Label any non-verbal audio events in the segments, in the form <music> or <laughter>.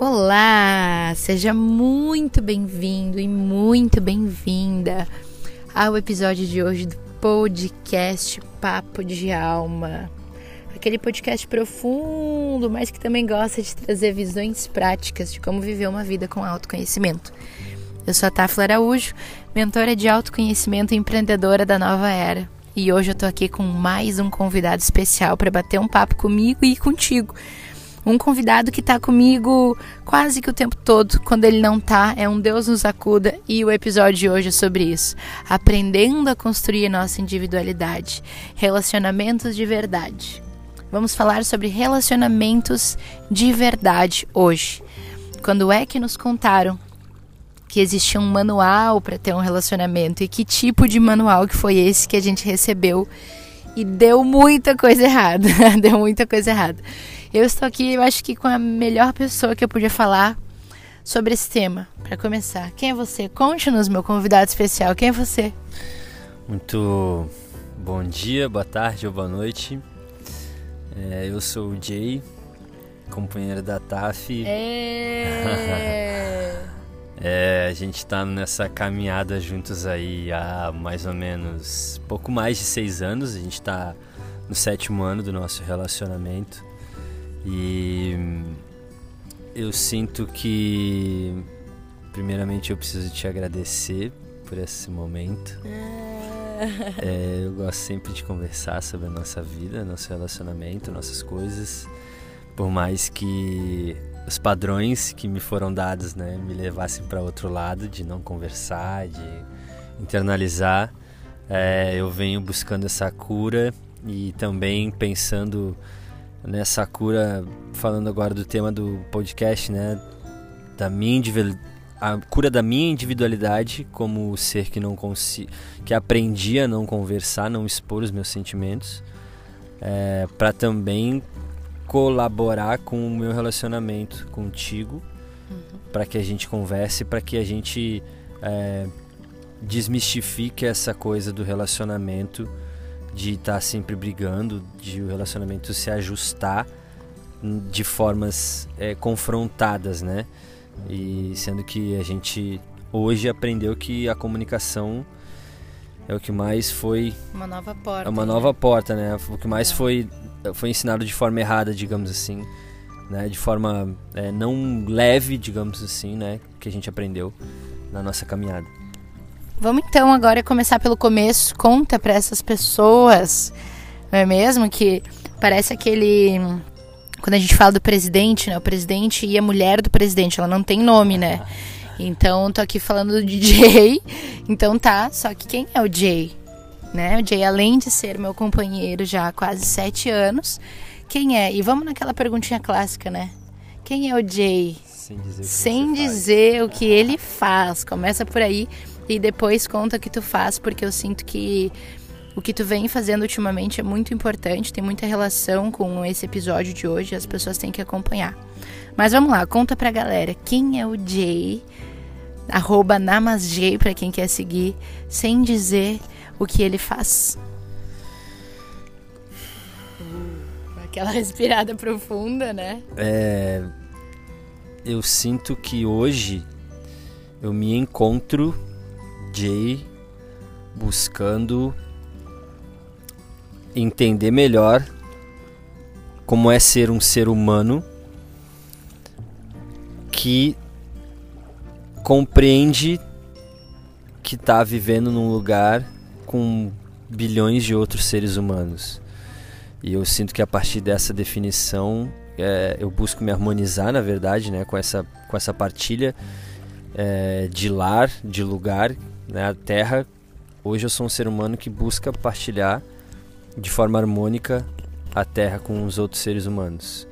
Olá, seja muito bem-vindo e muito bem-vinda ao episódio de hoje do podcast Papo de Alma. Aquele podcast profundo, mas que também gosta de trazer visões práticas de como viver uma vida com autoconhecimento. Eu sou a Tafla Araújo, mentora de autoconhecimento e empreendedora da nova era. E hoje eu tô aqui com mais um convidado especial para bater um papo comigo e contigo um convidado que está comigo quase que o tempo todo. Quando ele não tá, é um Deus nos acuda e o episódio de hoje é sobre isso. Aprendendo a construir nossa individualidade, relacionamentos de verdade. Vamos falar sobre relacionamentos de verdade hoje. Quando é que nos contaram que existia um manual para ter um relacionamento e que tipo de manual que foi esse que a gente recebeu e deu muita coisa errada, <laughs> deu muita coisa errada. Eu estou aqui, eu acho que com a melhor pessoa que eu podia falar sobre esse tema. Para começar, quem é você? Conte-nos, meu convidado especial. Quem é você? Muito bom dia, boa tarde ou boa noite. É, eu sou o Jay, companheiro da TAF. É... <laughs> é, a gente está nessa caminhada juntos aí há mais ou menos pouco mais de seis anos. A gente está no sétimo ano do nosso relacionamento. E eu sinto que, primeiramente, eu preciso te agradecer por esse momento. É, eu gosto sempre de conversar sobre a nossa vida, nosso relacionamento, nossas coisas. Por mais que os padrões que me foram dados né, me levassem para outro lado, de não conversar, de internalizar, é, eu venho buscando essa cura e também pensando nessa cura, falando agora do tema do podcast, né? Da minha a cura da minha individualidade como ser que não consigo, que aprendi a não conversar, não expor os meus sentimentos, é, para também colaborar com o meu relacionamento contigo, uhum. para que a gente converse, para que a gente é, desmistifique essa coisa do relacionamento de estar tá sempre brigando, de o relacionamento se ajustar de formas é, confrontadas, né? E sendo que a gente hoje aprendeu que a comunicação é o que mais foi uma nova porta. É uma né? nova porta, né? O que mais é. foi foi ensinado de forma errada, digamos assim, né? De forma é, não leve, digamos assim, né? Que a gente aprendeu na nossa caminhada. Vamos então agora começar pelo começo. Conta para essas pessoas, não é mesmo? Que parece aquele. Quando a gente fala do presidente, né? O presidente e a mulher do presidente, ela não tem nome, né? Então, tô aqui falando de <laughs> Jay. Então tá, só que quem é o Jay? Né? O Jay, além de ser meu companheiro já há quase sete anos, quem é? E vamos naquela perguntinha clássica, né? Quem é o Jay? Sem dizer, Sem dizer o que ele faz. Começa por aí e depois conta o que tu faz, porque eu sinto que o que tu vem fazendo ultimamente é muito importante, tem muita relação com esse episódio de hoje, as pessoas têm que acompanhar. Mas vamos lá, conta pra galera quem é o Jay, arroba namasjay pra quem quer seguir, sem dizer o que ele faz. Uh, aquela <laughs> respirada profunda, né? É. Eu sinto que hoje eu me encontro Jay buscando entender melhor como é ser um ser humano que compreende que está vivendo num lugar com bilhões de outros seres humanos. E eu sinto que a partir dessa definição é, eu busco me harmonizar, na verdade, né, com essa, com essa partilha é, de lar, de lugar né? A Terra, hoje eu sou um ser humano que busca partilhar de forma harmônica a Terra com os outros seres humanos.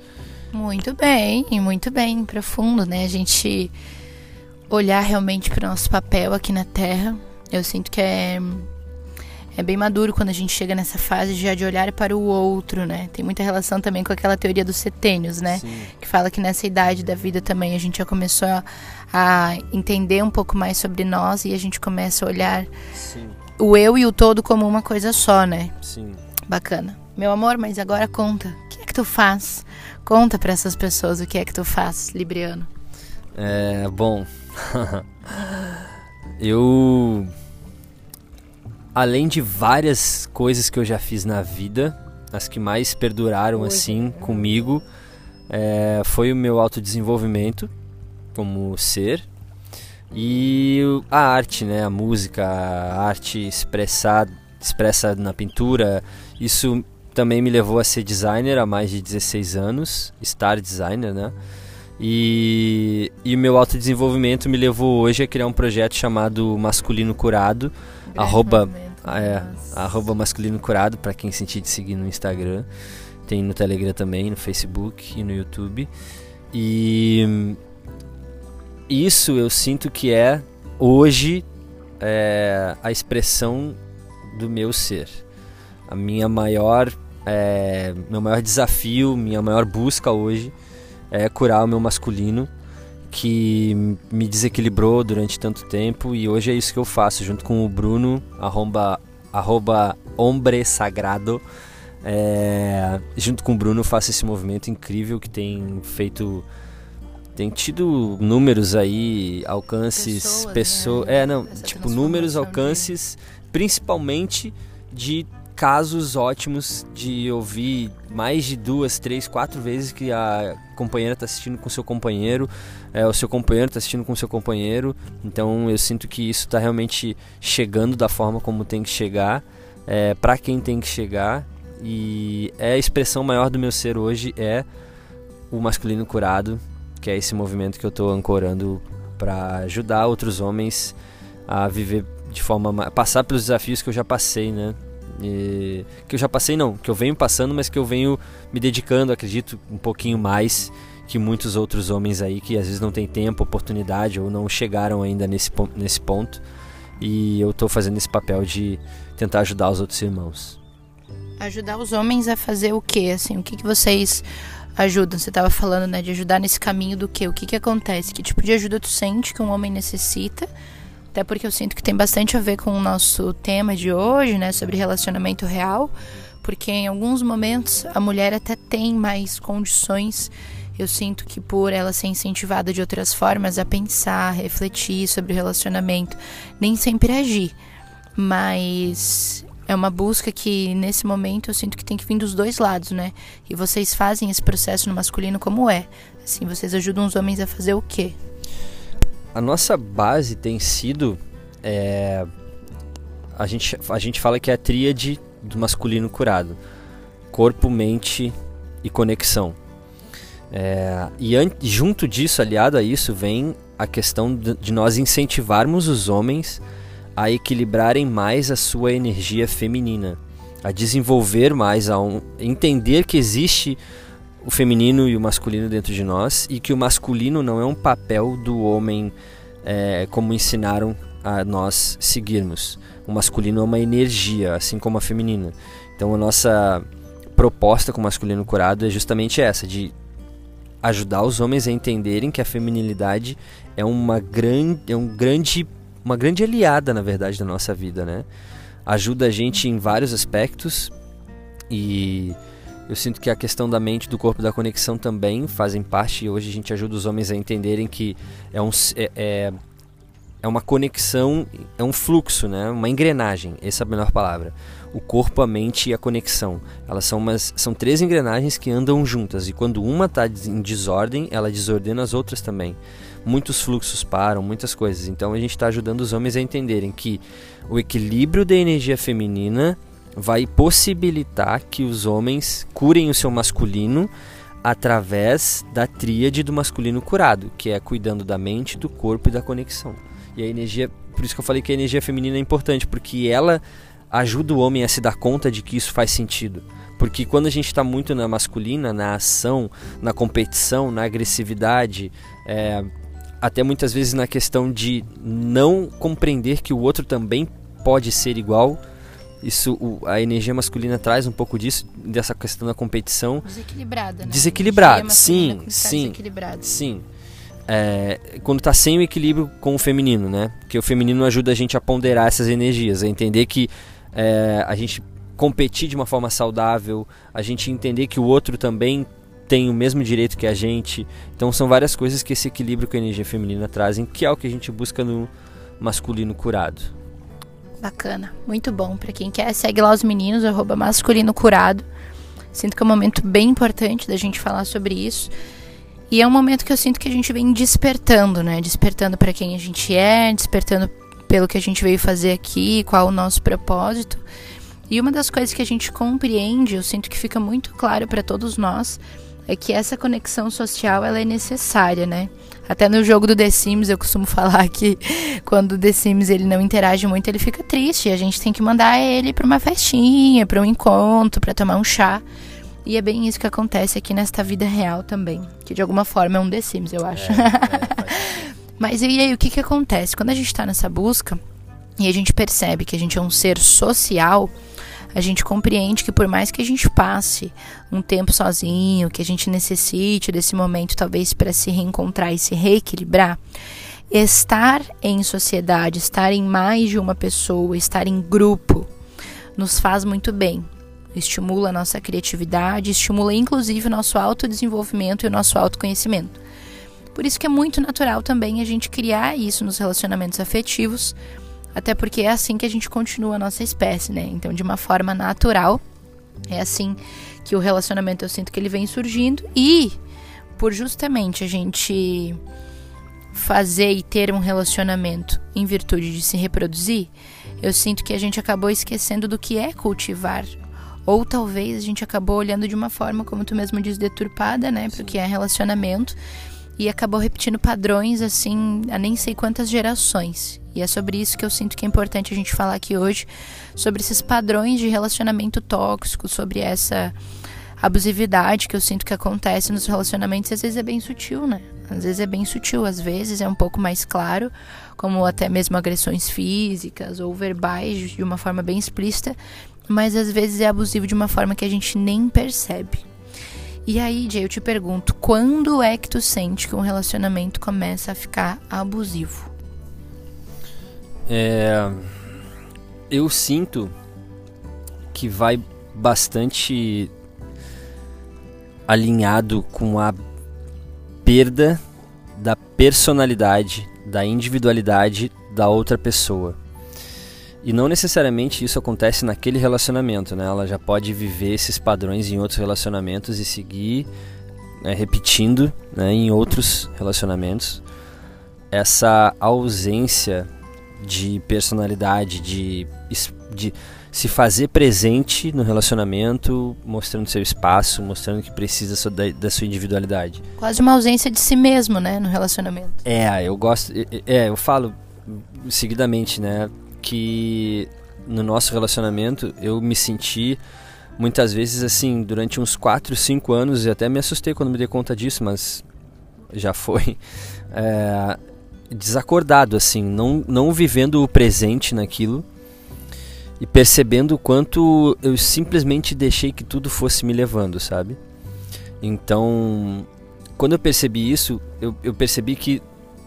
Muito bem, muito bem, profundo, né? A gente olhar realmente para o nosso papel aqui na Terra. Eu sinto que é é bem maduro quando a gente chega nessa fase já de olhar para o outro, né? Tem muita relação também com aquela teoria dos setênios, né? Sim. Que fala que nessa idade da vida também a gente já começou a, a entender um pouco mais sobre nós e a gente começa a olhar Sim. o eu e o todo como uma coisa só, né? Sim. Bacana. Meu amor, mas agora conta. O que é que tu faz? Conta para essas pessoas o que é que tu faz, Libriano. É, bom, <laughs> eu além de várias coisas que eu já fiz na vida, as que mais perduraram assim comigo é, foi o meu autodesenvolvimento como ser e a arte, né, a música, a arte expressada, expressa na pintura. Isso também me levou a ser designer há mais de 16 anos, estar designer, né? E, e o meu autodesenvolvimento me levou hoje a criar um projeto chamado Masculino Curado, arroba, é, arroba Masculino Curado, para quem sentir de seguir no Instagram. Tem no Telegram também, no Facebook e no YouTube. E isso eu sinto que é hoje é, a expressão do meu ser. A minha maior, é, meu maior desafio, minha maior busca hoje é curar o meu masculino que me desequilibrou durante tanto tempo e hoje é isso que eu faço junto com o Bruno arroba, arroba hombre sagrado é, junto com o Bruno faço esse movimento incrível que tem feito tem tido números aí alcances pessoas né? é não Essa tipo números alcances principalmente de casos ótimos de ouvir mais de duas, três, quatro vezes que a companheira está assistindo com seu companheiro, é, o seu companheiro está assistindo com seu companheiro. Então eu sinto que isso está realmente chegando da forma como tem que chegar, é, para quem tem que chegar. E é a expressão maior do meu ser hoje é o masculino curado, que é esse movimento que eu estou ancorando para ajudar outros homens a viver de forma passar pelos desafios que eu já passei, né? E, que eu já passei não, que eu venho passando, mas que eu venho me dedicando, acredito, um pouquinho mais que muitos outros homens aí que às vezes não tem tempo, oportunidade ou não chegaram ainda nesse, nesse ponto. E eu estou fazendo esse papel de tentar ajudar os outros irmãos. Ajudar os homens a fazer o quê? Assim, o que, que vocês ajudam? Você estava falando, né, de ajudar nesse caminho do quê? O que que acontece? Que tipo de ajuda tu sente que um homem necessita? Até porque eu sinto que tem bastante a ver com o nosso tema de hoje, né, sobre relacionamento real, porque em alguns momentos a mulher até tem mais condições. Eu sinto que por ela ser incentivada de outras formas a pensar, refletir sobre o relacionamento, nem sempre agir. Mas é uma busca que nesse momento eu sinto que tem que vir dos dois lados, né? E vocês fazem esse processo no masculino como é? Assim, vocês ajudam os homens a fazer o quê? a nossa base tem sido. É, a, gente, a gente fala que é a tríade do masculino curado: corpo, mente e conexão. É, e junto disso, aliado a isso, vem a questão de, de nós incentivarmos os homens a equilibrarem mais a sua energia feminina, a desenvolver mais, a um, entender que existe o feminino e o masculino dentro de nós e que o masculino não é um papel do homem é, como ensinaram a nós seguirmos. O masculino é uma energia, assim como a feminina. Então a nossa proposta com o masculino curado é justamente essa, de ajudar os homens a entenderem que a feminilidade é uma grande, é um grande, uma grande aliada, na verdade, da nossa vida, né? Ajuda a gente em vários aspectos e eu sinto que a questão da mente, do corpo, da conexão também fazem parte. E hoje a gente ajuda os homens a entenderem que é, um, é, é, é uma conexão, é um fluxo, né? uma engrenagem. Essa é a melhor palavra. O corpo, a mente e a conexão. Elas são, umas, são três engrenagens que andam juntas. E quando uma está em desordem, ela desordena as outras também. Muitos fluxos param, muitas coisas. Então a gente está ajudando os homens a entenderem que o equilíbrio da energia feminina vai possibilitar que os homens curem o seu masculino através da tríade do masculino curado, que é cuidando da mente, do corpo e da conexão. E a energia, por isso que eu falei que a energia feminina é importante, porque ela ajuda o homem a se dar conta de que isso faz sentido. Porque quando a gente está muito na masculina, na ação, na competição, na agressividade, é, até muitas vezes na questão de não compreender que o outro também pode ser igual, isso, a energia masculina traz um pouco disso, dessa questão da competição. Desequilibrada, né? Desequilibrada, sim, sim. Sim. É, quando está sem o equilíbrio com o feminino, né? Porque o feminino ajuda a gente a ponderar essas energias, a entender que é, a gente competir de uma forma saudável, a gente entender que o outro também tem o mesmo direito que a gente. Então são várias coisas que esse equilíbrio com a energia feminina trazem, que é o que a gente busca no masculino curado. Bacana, muito bom. Para quem quer, segue lá os meninos, arroba masculino curado. Sinto que é um momento bem importante da gente falar sobre isso. E é um momento que eu sinto que a gente vem despertando, né? Despertando para quem a gente é, despertando pelo que a gente veio fazer aqui, qual o nosso propósito. E uma das coisas que a gente compreende, eu sinto que fica muito claro para todos nós, é que essa conexão social ela é necessária, né? Até no jogo do The Sims eu costumo <laughs> falar que quando o The Sims ele não interage muito, ele fica triste. E a gente tem que mandar ele para uma festinha, para um encontro, para tomar um chá. E é bem isso que acontece aqui nesta vida real também, que de alguma forma é um The Sims, eu acho. É, é, <laughs> Mas e aí o que que acontece quando a gente está nessa busca e a gente percebe que a gente é um ser social? A gente compreende que por mais que a gente passe um tempo sozinho, que a gente necessite desse momento talvez para se reencontrar e se reequilibrar, estar em sociedade, estar em mais de uma pessoa, estar em grupo, nos faz muito bem. Estimula a nossa criatividade, estimula inclusive o nosso autodesenvolvimento e o nosso autoconhecimento. Por isso que é muito natural também a gente criar isso nos relacionamentos afetivos, até porque é assim que a gente continua a nossa espécie, né? Então, de uma forma natural, é assim que o relacionamento eu sinto que ele vem surgindo e por justamente a gente fazer e ter um relacionamento em virtude de se reproduzir, eu sinto que a gente acabou esquecendo do que é cultivar. Ou talvez a gente acabou olhando de uma forma, como tu mesmo diz, deturpada, né? Porque é relacionamento. E acabou repetindo padrões assim, há nem sei quantas gerações. E é sobre isso que eu sinto que é importante a gente falar aqui hoje, sobre esses padrões de relacionamento tóxico, sobre essa abusividade que eu sinto que acontece nos relacionamentos, às vezes é bem sutil, né? Às vezes é bem sutil, às vezes é um pouco mais claro, como até mesmo agressões físicas ou verbais de uma forma bem explícita, mas às vezes é abusivo de uma forma que a gente nem percebe. E aí, Jay, eu te pergunto, quando é que tu sente que um relacionamento começa a ficar abusivo? É, eu sinto que vai bastante alinhado com a perda da personalidade, da individualidade da outra pessoa. E não necessariamente isso acontece naquele relacionamento, né? Ela já pode viver esses padrões em outros relacionamentos e seguir né, repetindo né, em outros relacionamentos. Essa ausência de personalidade, de, de se fazer presente no relacionamento, mostrando seu espaço, mostrando que precisa da, da, sua individualidade. Quase uma ausência de si mesmo, né, no relacionamento. É, eu gosto, é, eu falo seguidamente, né, que no nosso relacionamento eu me senti muitas vezes assim, durante uns 4, 5 anos, e até me assustei quando me dei conta disso, mas já foi. <laughs> É, desacordado, assim, não, não vivendo o presente naquilo e percebendo o quanto eu simplesmente deixei que tudo fosse me levando, sabe? Então, quando eu percebi isso, eu, eu percebi que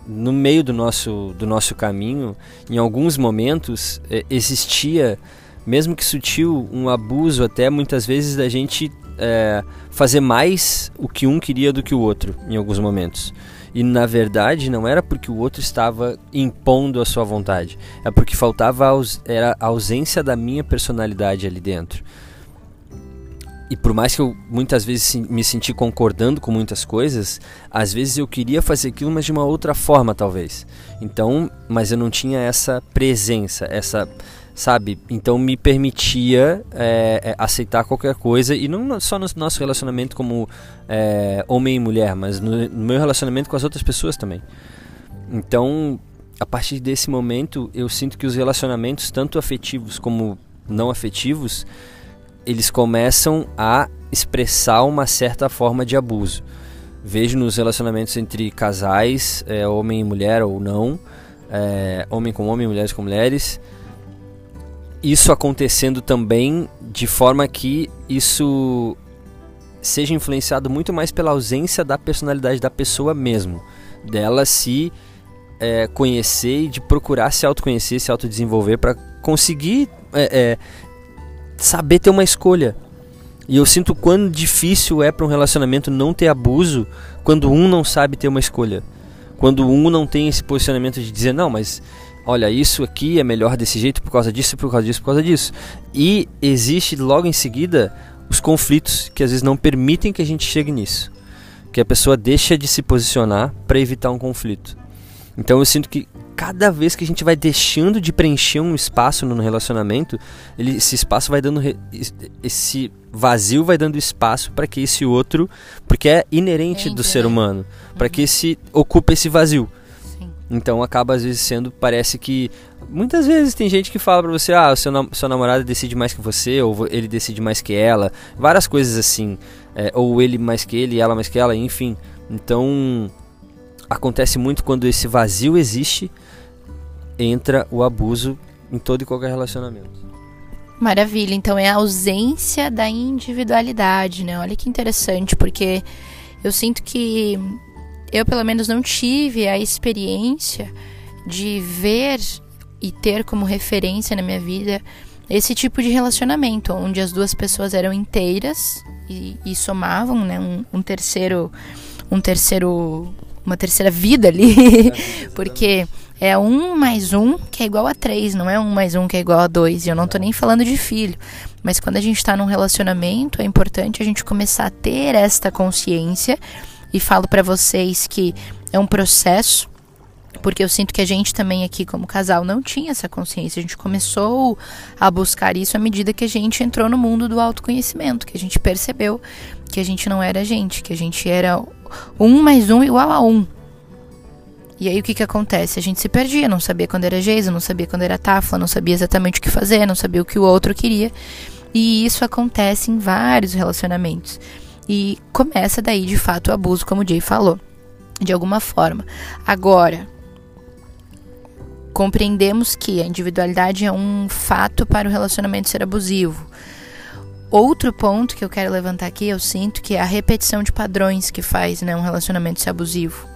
no meio do nosso, do nosso caminho, em alguns momentos, é, existia, mesmo que sutil, um abuso até muitas vezes da gente é, fazer mais o que um queria do que o outro, em alguns momentos. E na verdade não era porque o outro estava impondo a sua vontade, é porque faltava aus era a ausência da minha personalidade ali dentro. E por mais que eu muitas vezes me senti concordando com muitas coisas, às vezes eu queria fazer aquilo, mas de uma outra forma, talvez. Então, mas eu não tinha essa presença, essa sabe? Então me permitia é, aceitar qualquer coisa e não só no nosso relacionamento como é, homem e mulher, mas no, no, meu relacionamento com as outras pessoas também. Então, a partir desse momento, eu sinto que os relacionamentos, tanto afetivos como não afetivos, eles começam a expressar uma certa forma de abuso. Vejo nos relacionamentos entre casais, é, homem e mulher ou não, é, homem com homem, mulheres com mulheres isso acontecendo também de forma que isso seja influenciado muito mais pela ausência da personalidade da pessoa mesmo, dela se é, conhecer e de procurar se autoconhecer, se autodesenvolver para conseguir é, é, saber ter uma escolha. E eu sinto quão difícil é para um relacionamento não ter abuso quando um não sabe ter uma escolha. Quando um não tem esse posicionamento de dizer, não, mas olha, isso aqui é melhor desse jeito por causa disso, por causa disso, por causa disso. E existe logo em seguida os conflitos que às vezes não permitem que a gente chegue nisso. Que a pessoa deixa de se posicionar para evitar um conflito. Então eu sinto que cada vez que a gente vai deixando de preencher um espaço no relacionamento, ele, esse espaço vai dando esse vazio vai dando espaço para que esse outro, porque é inerente do ser né? humano, para uhum. que esse ocupe esse vazio. Sim. Então acaba às vezes sendo, parece que muitas vezes tem gente que fala para você, ah, seu, seu namorado decide mais que você, ou ele decide mais que ela, várias coisas assim, é, ou ele mais que ele, ela mais que ela, enfim. Então acontece muito quando esse vazio existe, entra o abuso em todo e qualquer relacionamento. Maravilha, então é a ausência da individualidade, né? Olha que interessante, porque eu sinto que eu pelo menos não tive a experiência de ver e ter como referência na minha vida esse tipo de relacionamento, onde as duas pessoas eram inteiras e, e somavam, né, um, um terceiro, um terceiro uma terceira vida ali, <laughs> porque é um mais um que é igual a três, não é um mais um que é igual a dois. E eu não tô nem falando de filho. Mas quando a gente tá num relacionamento, é importante a gente começar a ter esta consciência. E falo para vocês que é um processo, porque eu sinto que a gente também aqui como casal não tinha essa consciência. A gente começou a buscar isso à medida que a gente entrou no mundo do autoconhecimento, que a gente percebeu que a gente não era a gente, que a gente era um mais um igual a um. E aí o que que acontece? A gente se perdia, não sabia quando era Geisa, não sabia quando era Tafla, não sabia exatamente o que fazer, não sabia o que o outro queria. E isso acontece em vários relacionamentos. E começa daí, de fato, o abuso, como o Jay falou, de alguma forma. Agora, compreendemos que a individualidade é um fato para o relacionamento ser abusivo. Outro ponto que eu quero levantar aqui, eu sinto que é a repetição de padrões que faz né, um relacionamento ser abusivo.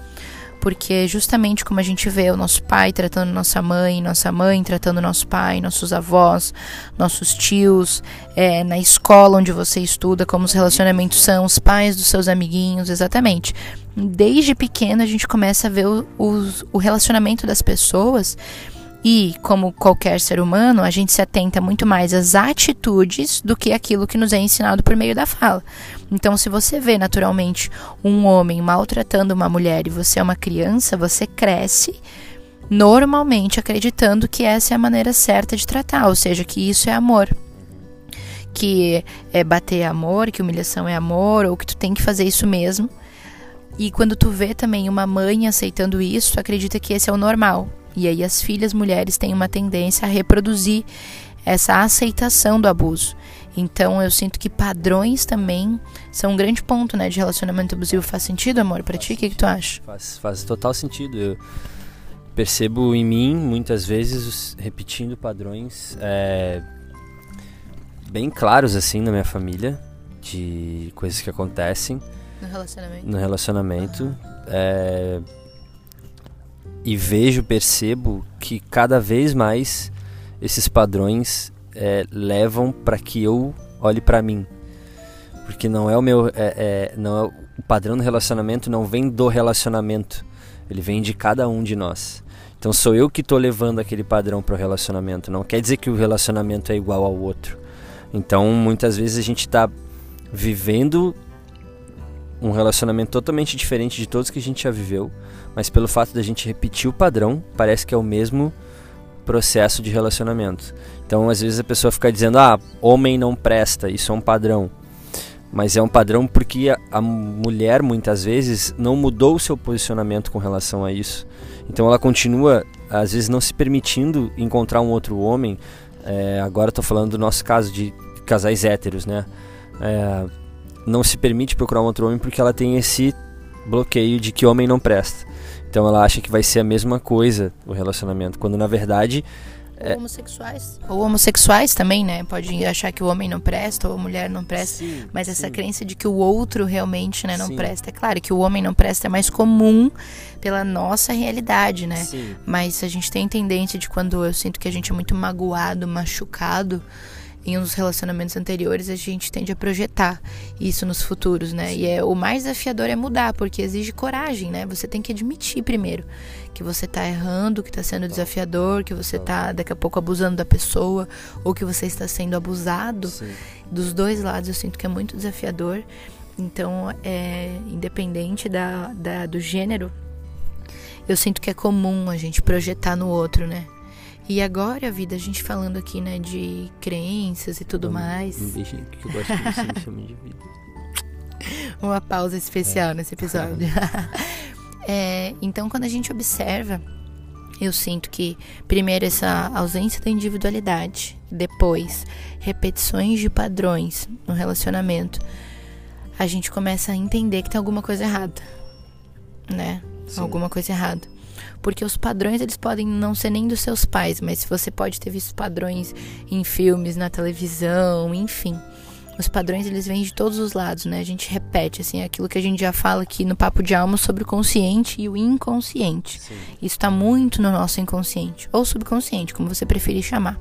Porque justamente como a gente vê o nosso pai tratando nossa mãe, nossa mãe tratando nosso pai, nossos avós, nossos tios, é, na escola onde você estuda, como os relacionamentos são, os pais dos seus amiguinhos, exatamente. Desde pequeno a gente começa a ver o, o, o relacionamento das pessoas e, como qualquer ser humano, a gente se atenta muito mais às atitudes do que aquilo que nos é ensinado por meio da fala. Então, se você vê naturalmente um homem maltratando uma mulher e você é uma criança, você cresce normalmente acreditando que essa é a maneira certa de tratar, ou seja, que isso é amor. Que é bater é amor, que humilhação é amor, ou que tu tem que fazer isso mesmo. E quando tu vê também uma mãe aceitando isso, tu acredita que esse é o normal. E aí as filhas mulheres têm uma tendência a reproduzir essa aceitação do abuso. Então eu sinto que padrões também são um grande ponto, né, de relacionamento abusivo. Faz sentido, amor, para ti? O que, que tu acha? Faz, faz total sentido. Eu percebo em mim muitas vezes repetindo padrões é, bem claros assim na minha família de coisas que acontecem no relacionamento. No relacionamento. Uhum. É, e vejo, percebo que cada vez mais esses padrões é, levam para que eu olhe para mim, porque não é o meu, é, é, não é, o padrão do relacionamento não vem do relacionamento, ele vem de cada um de nós. Então sou eu que estou levando aquele padrão para o relacionamento. Não quer dizer que o relacionamento é igual ao outro. Então muitas vezes a gente está vivendo um relacionamento totalmente diferente de todos que a gente já viveu, mas pelo fato da gente repetir o padrão, parece que é o mesmo processo de relacionamento. Então, às vezes a pessoa fica dizendo: "Ah, homem não presta, isso é um padrão". Mas é um padrão porque a, a mulher muitas vezes não mudou o seu posicionamento com relação a isso. Então ela continua, às vezes, não se permitindo encontrar um outro homem. É, agora estou falando do nosso caso de casais héteros, né? É, não se permite procurar um outro homem porque ela tem esse bloqueio de que homem não presta. Então ela acha que vai ser a mesma coisa o relacionamento, quando na verdade ou é... homossexuais. Ou homossexuais também, né? Pode achar que o homem não presta ou a mulher não presta. Sim, mas essa sim. crença de que o outro realmente né, não sim. presta. É claro que o homem não presta é mais comum pela nossa realidade, né? Mas a gente tem tendência de quando eu sinto que a gente é muito magoado, machucado, em uns relacionamentos anteriores, a gente tende a projetar isso nos futuros, né? E é o mais desafiador é mudar, porque exige coragem, né? Você tem que admitir primeiro que você tá errando, que tá sendo desafiador, que você tá daqui a pouco abusando da pessoa, ou que você está sendo abusado. Sim. Dos dois lados eu sinto que é muito desafiador. Então, é independente da, da do gênero, eu sinto que é comum a gente projetar no outro, né? E agora, a vida, a gente falando aqui, né, de crenças e tudo mais. Um beijinho que eu gosto que você me chame de vida. <laughs> Uma pausa especial é. nesse episódio. <laughs> é, então, quando a gente observa, eu sinto que, primeiro, essa ausência da individualidade, depois, repetições de padrões no relacionamento, a gente começa a entender que tem alguma coisa errada, né? Sim. Alguma coisa errada. Porque os padrões eles podem não ser nem dos seus pais, mas você pode ter visto padrões em filmes, na televisão, enfim. Os padrões eles vêm de todos os lados, né? A gente repete assim aquilo que a gente já fala aqui no papo de alma sobre o consciente e o inconsciente. Sim. Isso está muito no nosso inconsciente ou subconsciente, como você preferir chamar.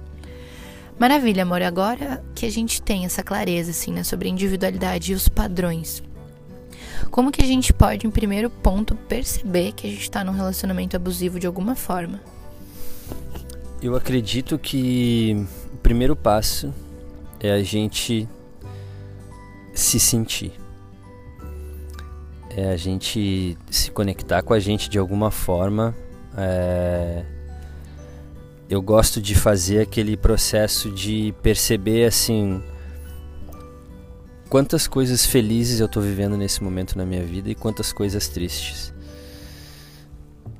Maravilha, amor. Agora que a gente tem essa clareza assim, né, sobre a individualidade e os padrões. Como que a gente pode, em primeiro ponto, perceber que a gente está num relacionamento abusivo de alguma forma? Eu acredito que o primeiro passo é a gente se sentir. É a gente se conectar com a gente de alguma forma. É... Eu gosto de fazer aquele processo de perceber assim quantas coisas felizes eu estou vivendo nesse momento na minha vida e quantas coisas tristes.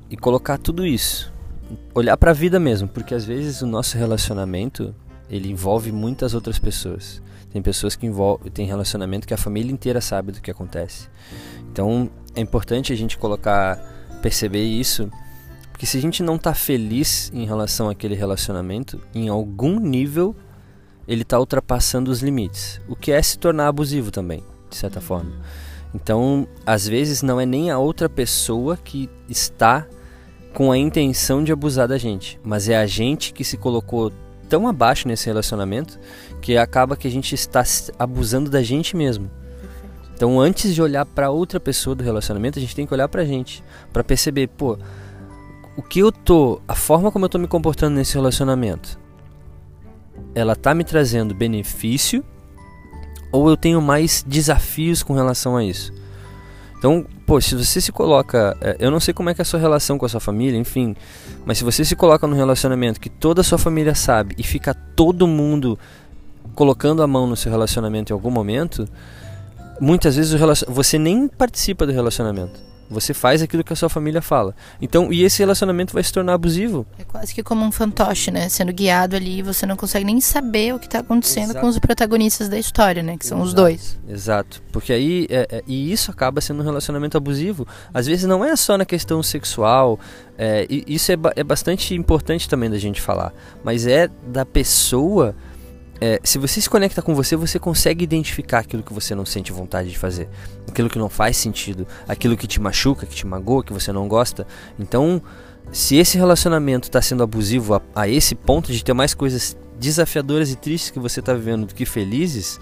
E colocar tudo isso, olhar para a vida mesmo, porque às vezes o nosso relacionamento ele envolve muitas outras pessoas. Tem pessoas que envolvem, tem relacionamento que a família inteira sabe do que acontece. Então é importante a gente colocar, perceber isso, porque se a gente não está feliz em relação àquele relacionamento, em algum nível ele está ultrapassando os limites, o que é se tornar abusivo também, de certa uhum. forma. Então, às vezes não é nem a outra pessoa que está com a intenção de abusar da gente, mas é a gente que se colocou tão abaixo nesse relacionamento que acaba que a gente está abusando da gente mesmo. Então, antes de olhar para outra pessoa do relacionamento, a gente tem que olhar para a gente, para perceber, pô, o que eu tô, a forma como eu tô me comportando nesse relacionamento, ela tá me trazendo benefício ou eu tenho mais desafios com relação a isso? Então, pô, se você se coloca, é, eu não sei como é que é a sua relação com a sua família, enfim, mas se você se coloca num relacionamento que toda a sua família sabe e fica todo mundo colocando a mão no seu relacionamento em algum momento, muitas vezes você nem participa do relacionamento. Você faz aquilo que a sua família fala. Então, e esse relacionamento vai se tornar abusivo. É quase que como um fantoche, né? Sendo guiado ali, você não consegue nem saber o que está acontecendo Exato. com os protagonistas da história, né? Que são Exato. os dois. Exato. Porque aí, é, é, e isso acaba sendo um relacionamento abusivo. Às vezes não é só na questão sexual, é, isso é, é bastante importante também da gente falar. Mas é da pessoa é, se você se conecta com você, você consegue identificar aquilo que você não sente vontade de fazer, aquilo que não faz sentido, aquilo que te machuca, que te magoa, que você não gosta. Então, se esse relacionamento está sendo abusivo a, a, esse ponto de ter mais coisas desafiadoras e tristes que você está vivendo do que felizes,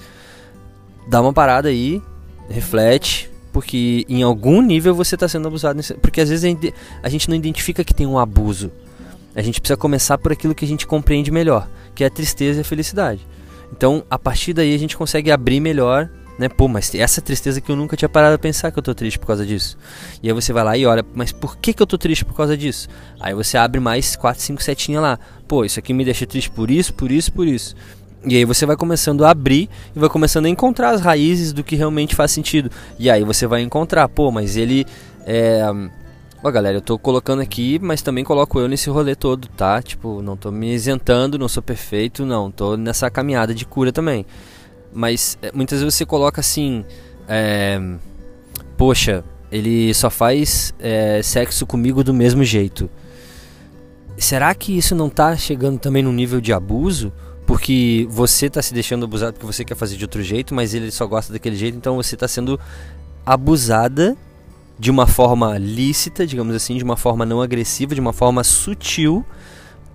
dá uma parada aí, reflete, porque em algum nível você está sendo abusado. Nesse, porque às vezes a gente, a gente não identifica que tem um abuso. A gente precisa começar por aquilo que a gente compreende melhor, que é a tristeza e a felicidade. Então, a partir daí a gente consegue abrir melhor, né? Pô, mas essa tristeza que eu nunca tinha parado a pensar que eu tô triste por causa disso. E aí você vai lá e olha, mas por que que eu tô triste por causa disso? Aí você abre mais 4, 5 setinhas lá. Pô, isso aqui me deixa triste por isso, por isso, por isso. E aí você vai começando a abrir e vai começando a encontrar as raízes do que realmente faz sentido. E aí você vai encontrar, pô, mas ele é Ó, galera, eu tô colocando aqui, mas também coloco eu nesse rolê todo, tá? Tipo, não tô me isentando, não sou perfeito, não. Tô nessa caminhada de cura também. Mas é, muitas vezes você coloca assim: é, Poxa, ele só faz é, sexo comigo do mesmo jeito. Será que isso não tá chegando também num nível de abuso? Porque você tá se deixando abusado porque você quer fazer de outro jeito, mas ele só gosta daquele jeito, então você tá sendo abusada de uma forma lícita, digamos assim, de uma forma não agressiva, de uma forma sutil,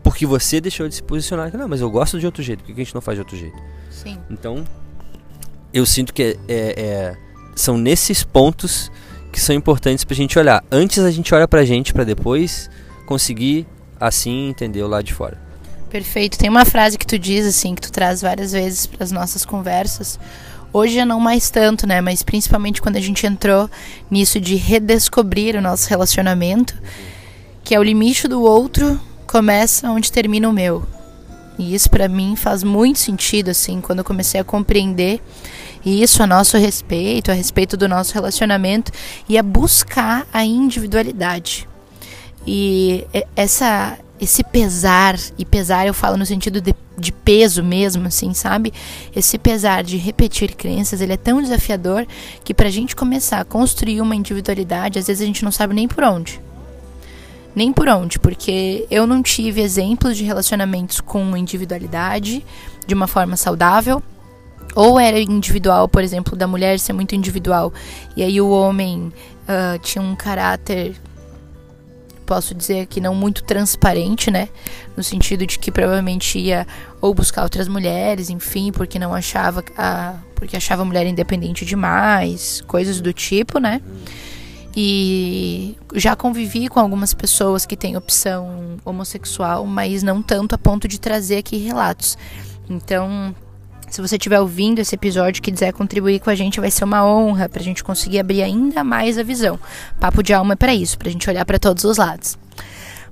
porque você deixou de se posicionar. Não, mas eu gosto de outro jeito, por que a gente não faz de outro jeito? Sim. Então, eu sinto que é, é, é, são nesses pontos que são importantes pra gente olhar. Antes a gente olha pra gente para depois conseguir assim entender o lado de fora. Perfeito. Tem uma frase que tu diz assim, que tu traz várias vezes para as nossas conversas. Hoje já não mais tanto, né? Mas principalmente quando a gente entrou nisso de redescobrir o nosso relacionamento, que é o limite do outro começa onde termina o meu. E isso para mim faz muito sentido assim, quando eu comecei a compreender isso a nosso respeito, a respeito do nosso relacionamento e a buscar a individualidade. E essa esse pesar, e pesar eu falo no sentido de, de, peso mesmo, assim, sabe? Esse pesar de repetir crenças, ele é tão desafiador que pra gente começar a construir uma individualidade, às vezes a gente não sabe nem por onde. Nem por onde, porque eu não tive exemplos de relacionamentos com individualidade de uma forma saudável ou era individual, por exemplo, da mulher ser muito individual, e aí o homem uh, tinha um caráter, posso dizer que não muito transparente, né? No sentido de que provavelmente ia ou buscar outras mulheres, enfim, porque não achava a, porque achava a mulher independente demais, coisas do tipo, né? E já convivi com algumas pessoas que têm opção homossexual, mas não tanto a ponto de trazer aqui relatos. Então, se você estiver ouvindo esse episódio e quiser contribuir com a gente, vai ser uma honra para a gente conseguir abrir ainda mais a visão. Papo de alma é para isso, para a gente olhar para todos os lados.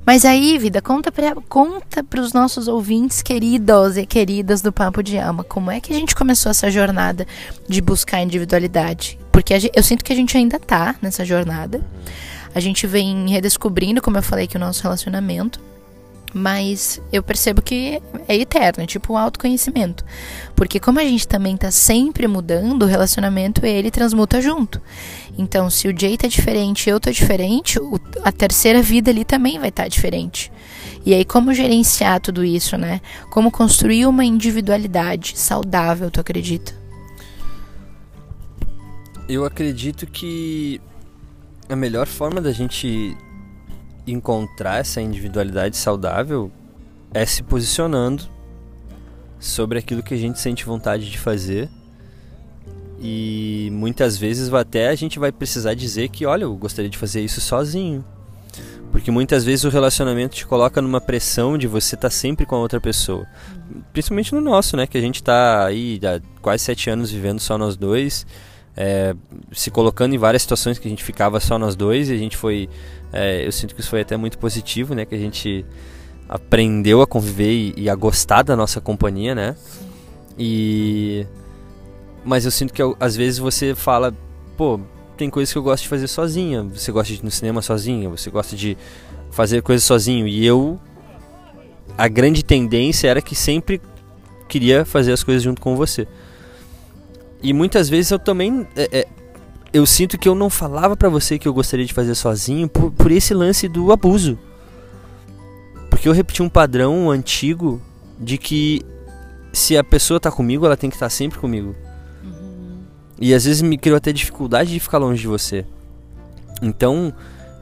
Mas aí, vida, conta para conta os nossos ouvintes queridos e queridas do Papo de Alma, como é que a gente começou essa jornada de buscar individualidade? Porque gente, eu sinto que a gente ainda tá nessa jornada. A gente vem redescobrindo, como eu falei, que o nosso relacionamento mas eu percebo que é eterno, é tipo um autoconhecimento. Porque como a gente também tá sempre mudando, o relacionamento ele transmuta junto. Então, se o Jay tá diferente, eu tô diferente, o, a terceira vida ali também vai estar tá diferente. E aí como gerenciar tudo isso, né? Como construir uma individualidade saudável, tu acredita? Eu acredito que a melhor forma da gente encontrar essa individualidade saudável é se posicionando sobre aquilo que a gente sente vontade de fazer. E muitas vezes até a gente vai precisar dizer que, olha, eu gostaria de fazer isso sozinho. Porque muitas vezes o relacionamento te coloca numa pressão de você estar tá sempre com a outra pessoa. Principalmente no nosso, né? Que a gente está aí há quase sete anos vivendo só nós dois. É, se colocando em várias situações que a gente ficava só nós dois e a gente foi é, eu sinto que isso foi até muito positivo, né? Que a gente aprendeu a conviver e, e a gostar da nossa companhia, né? E mas eu sinto que às vezes você fala, pô, tem coisas que eu gosto de fazer sozinha. Você gosta de ir no cinema sozinha, você gosta de fazer coisas sozinho. E eu a grande tendência era que sempre queria fazer as coisas junto com você. E muitas vezes eu também é, é, eu sinto que eu não falava para você que eu gostaria de fazer sozinho por, por esse lance do abuso. Porque eu repeti um padrão antigo de que se a pessoa tá comigo, ela tem que estar tá sempre comigo. Uhum. E às vezes me criou até dificuldade de ficar longe de você. Então,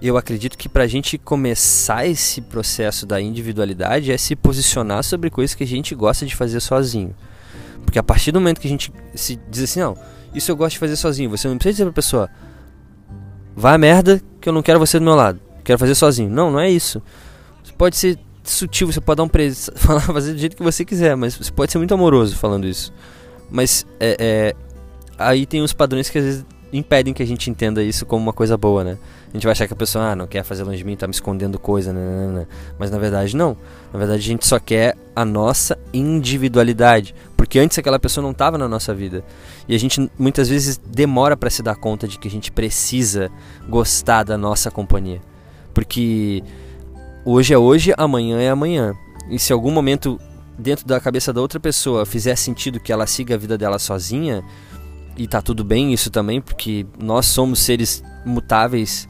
eu acredito que pra gente começar esse processo da individualidade é se posicionar sobre coisas que a gente gosta de fazer sozinho. Porque a partir do momento que a gente se diz assim, não, isso eu gosto de fazer sozinho. Você não precisa dizer pra pessoa, vai a merda que eu não quero você do meu lado. Quero fazer sozinho. Não, não é isso. Você pode ser sutil, você pode dar um preço, <laughs> falar, fazer do jeito que você quiser, mas você pode ser muito amoroso falando isso. Mas é, é, aí tem uns padrões que às vezes impedem que a gente entenda isso como uma coisa boa, né? A gente vai achar que a pessoa ah, não quer fazer longe de mim, tá me escondendo coisa, né, né, né, né? mas na verdade não. Na verdade a gente só quer a nossa individualidade, porque antes aquela pessoa não estava na nossa vida. E a gente muitas vezes demora para se dar conta de que a gente precisa gostar da nossa companhia. Porque hoje é hoje, amanhã é amanhã. E se algum momento dentro da cabeça da outra pessoa fizer sentido que ela siga a vida dela sozinha, e tá tudo bem isso também, porque nós somos seres mutáveis,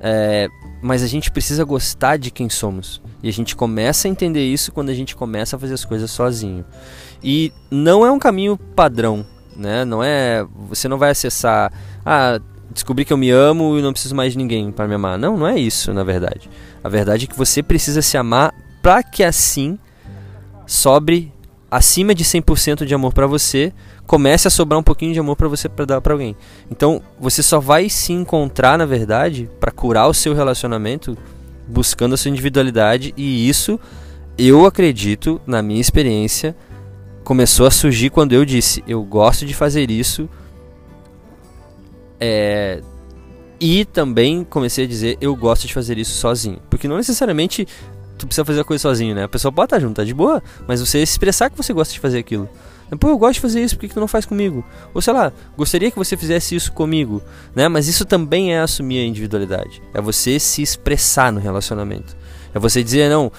é, mas a gente precisa gostar de quem somos. E a gente começa a entender isso quando a gente começa a fazer as coisas sozinho. E não é um caminho padrão, né? Não é, você não vai acessar, ah, descobri que eu me amo e não preciso mais de ninguém para me amar. Não, não é isso, na verdade. A verdade é que você precisa se amar para que assim sobre acima de 100% de amor para você, comece a sobrar um pouquinho de amor para você para dar para alguém. Então, você só vai se encontrar, na verdade, para curar o seu relacionamento buscando a sua individualidade e isso eu acredito, na minha experiência, começou a surgir quando eu disse: eu gosto de fazer isso. É, e também comecei a dizer: eu gosto de fazer isso sozinho. Porque não necessariamente tu precisa fazer a coisa sozinho, né? A pessoa pode estar junto, tá de boa, mas você expressar que você gosta de fazer aquilo. Pô, eu gosto de fazer isso, por que, que tu não faz comigo? Ou sei lá, gostaria que você fizesse isso comigo, né? Mas isso também é assumir a individualidade. É você se expressar no relacionamento. É você dizer, não,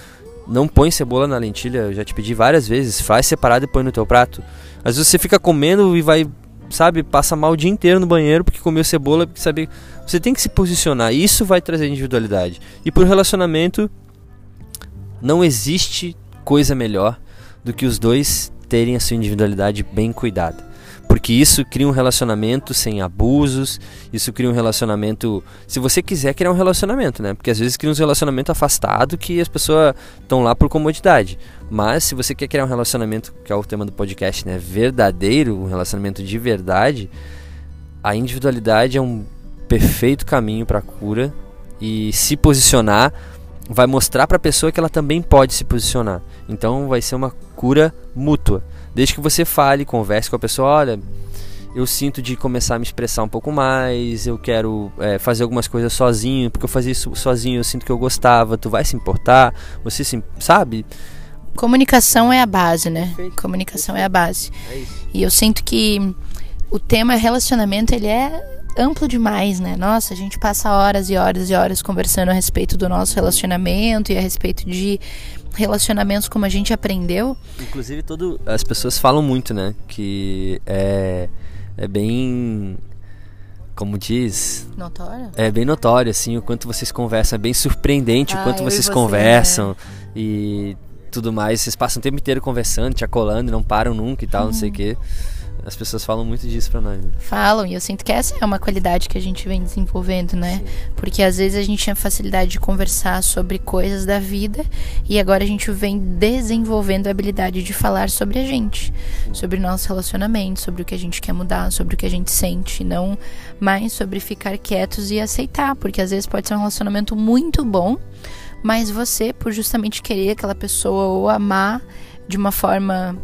não põe cebola na lentilha, eu já te pedi várias vezes, faz separado e põe no teu prato. Às vezes você fica comendo e vai, sabe, passa mal o dia inteiro no banheiro porque comeu cebola, porque sabe, você tem que se posicionar. Isso vai trazer individualidade. E por relacionamento não existe coisa melhor do que os dois terem a sua individualidade bem cuidada. Porque isso cria um relacionamento sem abusos, isso cria um relacionamento. Se você quiser criar um relacionamento, né? Porque às vezes cria um relacionamento afastado que as pessoas estão lá por comodidade. Mas se você quer criar um relacionamento, que é o tema do podcast, né? Verdadeiro, um relacionamento de verdade, a individualidade é um perfeito caminho para a cura e se posicionar vai mostrar para a pessoa que ela também pode se posicionar. Então vai ser uma cura mútua. Desde que você fale, converse com a pessoa, olha, eu sinto de começar a me expressar um pouco mais, eu quero é, fazer algumas coisas sozinho, porque eu fazia isso sozinho, eu sinto que eu gostava, tu vai se importar, você se, sabe? Comunicação é a base, né? Perfeito. Comunicação Perfeito. é a base. É e eu sinto que o tema relacionamento, ele é amplo demais, né? Nossa, a gente passa horas e horas e horas conversando a respeito do nosso relacionamento e a respeito de relacionamentos como a gente aprendeu. Inclusive, todo, as pessoas falam muito, né? Que é, é bem. Como diz? Notório? É bem notório, assim, o quanto vocês conversam. É bem surpreendente ah, o quanto vocês você, conversam. Né? E tudo mais. Vocês passam o tempo inteiro conversando, te acolando, não param nunca e tal, não sei o uhum. quê. As pessoas falam muito disso pra nós. Né? Falam, e eu sinto que essa é uma qualidade que a gente vem desenvolvendo, né? Sim. Porque às vezes a gente tinha facilidade de conversar sobre coisas da vida e agora a gente vem desenvolvendo a habilidade de falar sobre a gente, sobre o nosso relacionamento, sobre o que a gente quer mudar, sobre o que a gente sente, não mais sobre ficar quietos e aceitar, porque às vezes pode ser um relacionamento muito bom, mas você, por justamente querer aquela pessoa ou amar de uma forma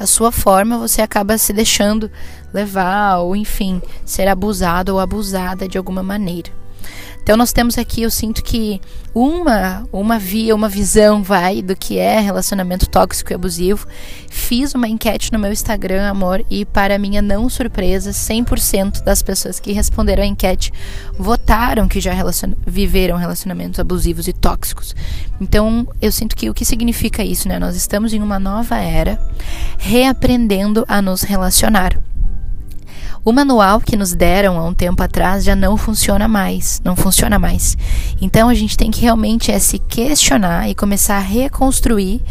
da sua forma, você acaba se deixando levar ou, enfim, ser abusado ou abusada de alguma maneira. Então nós temos aqui, eu sinto que uma uma via, uma visão vai do que é relacionamento tóxico e abusivo. Fiz uma enquete no meu Instagram, amor, e para minha não surpresa, 100% das pessoas que responderam a enquete votaram que já relacion... viveram relacionamentos abusivos e tóxicos. Então, eu sinto que o que significa isso, né? Nós estamos em uma nova era, reaprendendo a nos relacionar. O manual que nos deram há um tempo atrás já não funciona mais, não funciona mais. Então a gente tem que realmente é se questionar e começar a reconstruir.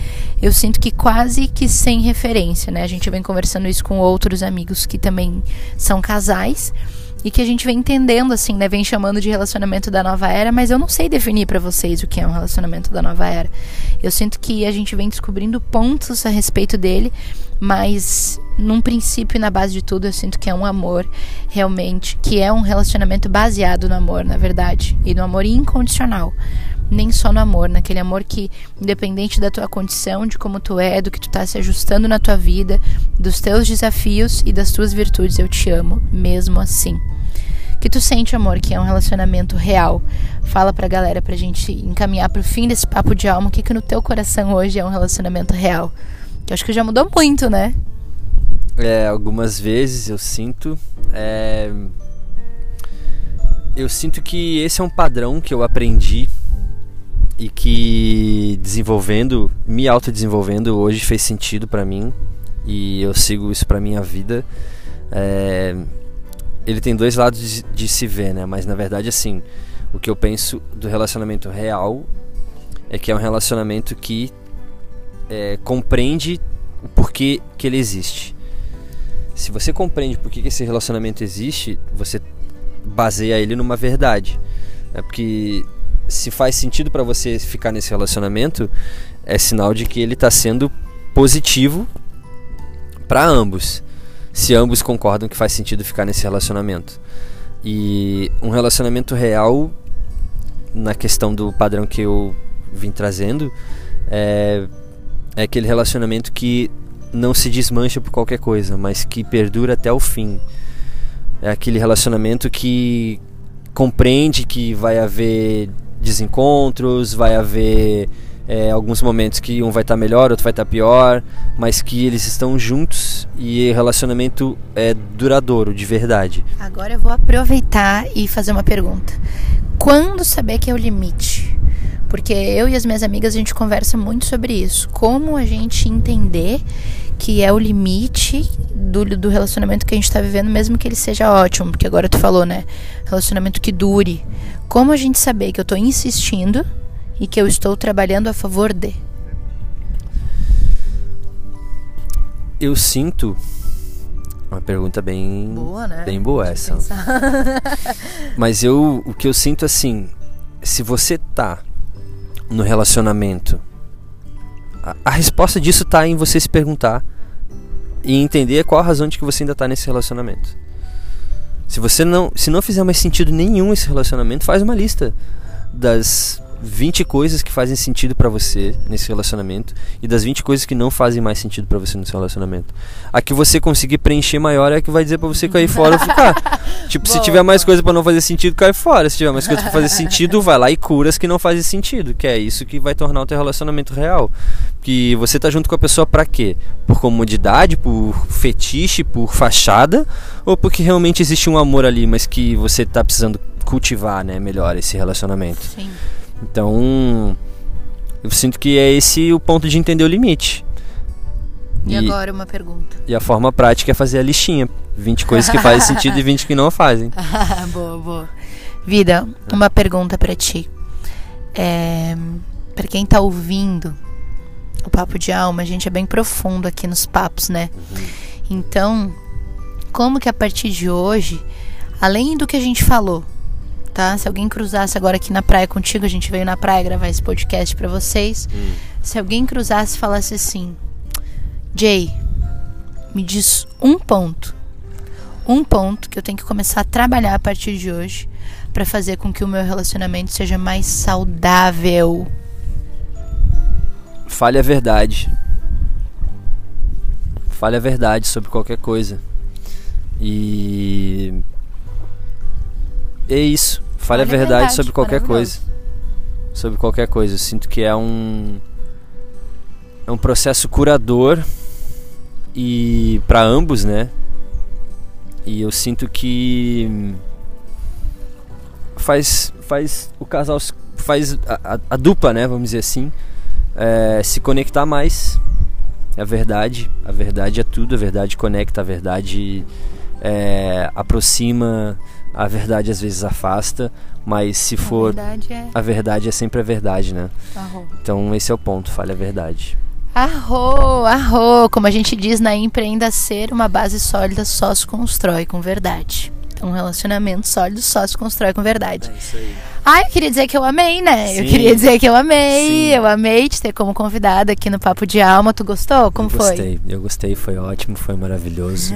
Eu sinto que quase que sem referência, né? A gente vem conversando isso com outros amigos que também são casais e que a gente vem entendendo assim, né, vem chamando de relacionamento da nova era, mas eu não sei definir para vocês o que é um relacionamento da nova era. Eu sinto que a gente vem descobrindo pontos a respeito dele, mas num princípio e na base de tudo eu sinto que é um amor realmente, que é um relacionamento baseado no amor, na verdade, e no amor incondicional nem só no amor, naquele amor que, independente da tua condição, de como tu é, do que tu tá se ajustando na tua vida, dos teus desafios e das tuas virtudes, eu te amo, mesmo assim. Que tu sente, amor, que é um relacionamento real. Fala pra galera pra gente encaminhar pro fim desse papo de alma, o que que no teu coração hoje é um relacionamento real. Que eu acho que já mudou muito, né? É, algumas vezes eu sinto. É... Eu sinto que esse é um padrão que eu aprendi e que desenvolvendo, me autodesenvolvendo hoje fez sentido para mim e eu sigo isso para minha vida. É, ele tem dois lados de, de, se ver, né? Mas na verdade, assim, o que eu penso do relacionamento real é que é um relacionamento que é, compreende o porquê que ele existe. Se você compreende por que esse relacionamento existe, você baseia ele numa verdade. É porque se faz sentido para você ficar nesse relacionamento, é sinal de que ele está sendo positivo para ambos. Se ambos concordam que faz sentido ficar nesse relacionamento. E um relacionamento real, na questão do padrão que eu vim trazendo, é, é aquele relacionamento que não se desmancha por qualquer coisa, mas que perdura até o fim. É aquele relacionamento que compreende que vai haver desencontros, vai haver é, alguns momentos que um vai estar tá melhor, outro vai estar tá pior, mas que eles estão juntos e relacionamento é duradouro, de verdade. Agora eu vou aproveitar e fazer uma pergunta. Quando saber que é o limite? Porque eu e as minhas amigas a gente conversa muito sobre isso. Como a gente entender que é o limite do, do relacionamento que a gente está vivendo, mesmo que ele seja ótimo. Porque agora tu falou, né? Relacionamento que dure. Como a gente saber que eu estou insistindo e que eu estou trabalhando a favor de? Eu sinto uma pergunta bem boa, né? Bem boa essa. <laughs> <laughs> Mas eu o que eu sinto assim, se você tá no relacionamento, a, resposta disso tá em você se perguntar e entender qual a razão de que você ainda tá nesse relacionamento. Se você não, se não fizer mais sentido nenhum esse relacionamento, faz uma lista das 20 coisas que fazem sentido para você nesse relacionamento e das 20 coisas que não fazem mais sentido para você nesse relacionamento. A que você conseguir preencher maior é a que vai dizer para você cair fora ou ficar. <laughs> tipo, Boa. se tiver mais coisa para não fazer sentido, cai fora. Se tiver mais coisa para fazer sentido, vai lá e cura as que não fazem sentido, que é isso que vai tornar o teu relacionamento real. Que você tá junto com a pessoa para quê? Por comodidade, por fetiche, por fachada ou porque realmente existe um amor ali, mas que você tá precisando cultivar, né, melhor esse relacionamento. Sim. Então, eu sinto que é esse o ponto de entender o limite. E, e agora uma pergunta. E a forma prática é fazer a listinha. 20 coisas que fazem <laughs> sentido e 20 que não fazem. <laughs> boa, boa. Vida, uma pergunta para ti. É, para quem tá ouvindo o Papo de Alma, a gente é bem profundo aqui nos papos, né? Uhum. Então, como que a partir de hoje, além do que a gente falou, tá? Se alguém cruzasse agora aqui na praia contigo, a gente veio na praia gravar esse podcast para vocês. Hum. Se alguém cruzasse e falasse assim: Jay, me diz um ponto. Um ponto que eu tenho que começar a trabalhar a partir de hoje para fazer com que o meu relacionamento seja mais saudável. Fale a verdade. Fale a verdade sobre qualquer coisa. E é isso. Fale a verdade, verdade sobre qualquer coisa. Sobre qualquer coisa. Eu sinto que é um é um processo curador e para ambos, né? E eu sinto que faz faz o casal faz a, a, a dupla, né? Vamos dizer assim, é, se conectar mais. É a verdade, a verdade é tudo, a verdade conecta, a verdade é, aproxima a verdade às vezes afasta, mas se for. A verdade é, a verdade é sempre a verdade, né? Arro. Então esse é o ponto, fale a verdade. Arro, arro, como a gente diz na empreenda ser uma base sólida só se constrói com verdade. Então, um relacionamento sólido só se constrói com verdade. É isso aí. Ah, eu queria dizer que eu amei, né? Sim. Eu queria dizer que eu amei. Sim. Eu amei te ter como convidada aqui no Papo de Alma. Tu gostou? Como eu foi? Gostei, eu gostei, foi ótimo, foi maravilhoso.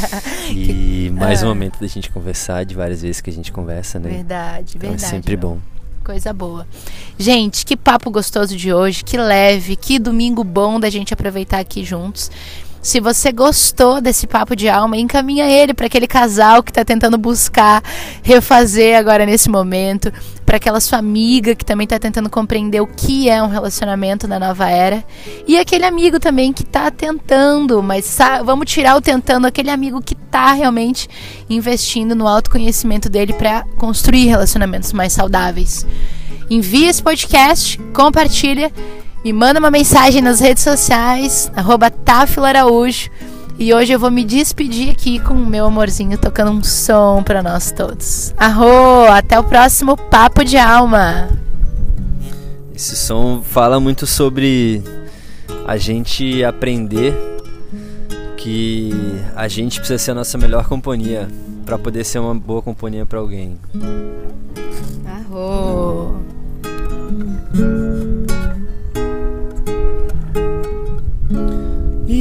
<laughs> e mais um ah. momento da gente conversar, de várias vezes que a gente conversa, né? Verdade, então verdade. É sempre bom. Coisa boa. Gente, que papo gostoso de hoje, que leve, que domingo bom da gente aproveitar aqui juntos. Se você gostou desse papo de alma, encaminha ele para aquele casal que está tentando buscar refazer agora nesse momento, para aquela sua amiga que também está tentando compreender o que é um relacionamento na nova era, e aquele amigo também que está tentando, mas vamos tirar o tentando, aquele amigo que está realmente investindo no autoconhecimento dele para construir relacionamentos mais saudáveis. Envie esse podcast, compartilha me manda uma mensagem nas redes sociais, arroba Araújo. E hoje eu vou me despedir aqui com o meu amorzinho tocando um som para nós todos. Arro, até o próximo Papo de Alma. Esse som fala muito sobre a gente aprender que a gente precisa ser a nossa melhor companhia para poder ser uma boa companhia para alguém. Arro.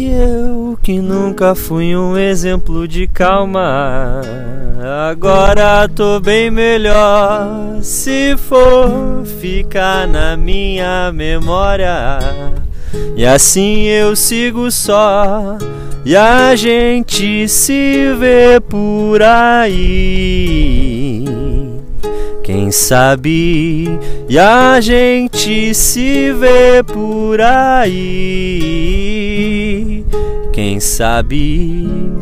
E eu que nunca fui um exemplo de calma, agora tô bem melhor. Se for ficar na minha memória, e assim eu sigo só. E a gente se vê por aí. Quem sabe e a gente se vê por aí. Quem sabe.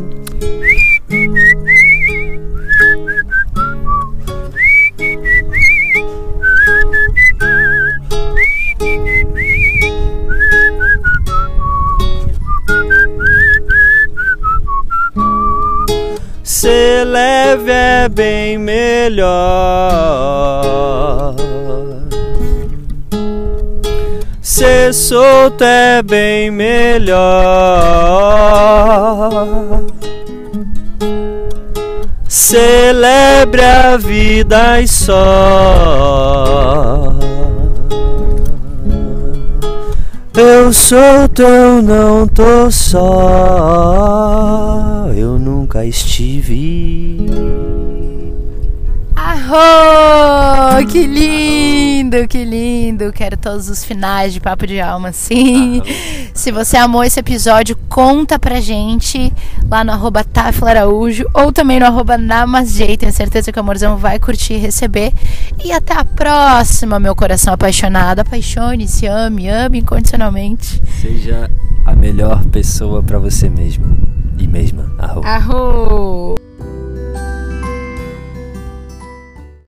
Melhor. Ser solto é bem melhor. Celebre a vida e só. Eu sou teu, não tô só. Eu nunca estive. Arro! Que lindo, que lindo. Quero todos os finais de Papo de Alma, sim. Se você amou esse episódio, conta pra gente lá no arroba Araújo ou também no arroba. Tenho certeza que o amorzão vai curtir e receber. E até a próxima, meu coração apaixonado. Apaixone-se, ame, ame incondicionalmente. Seja a melhor pessoa para você mesmo e mesma. Arro. Arro!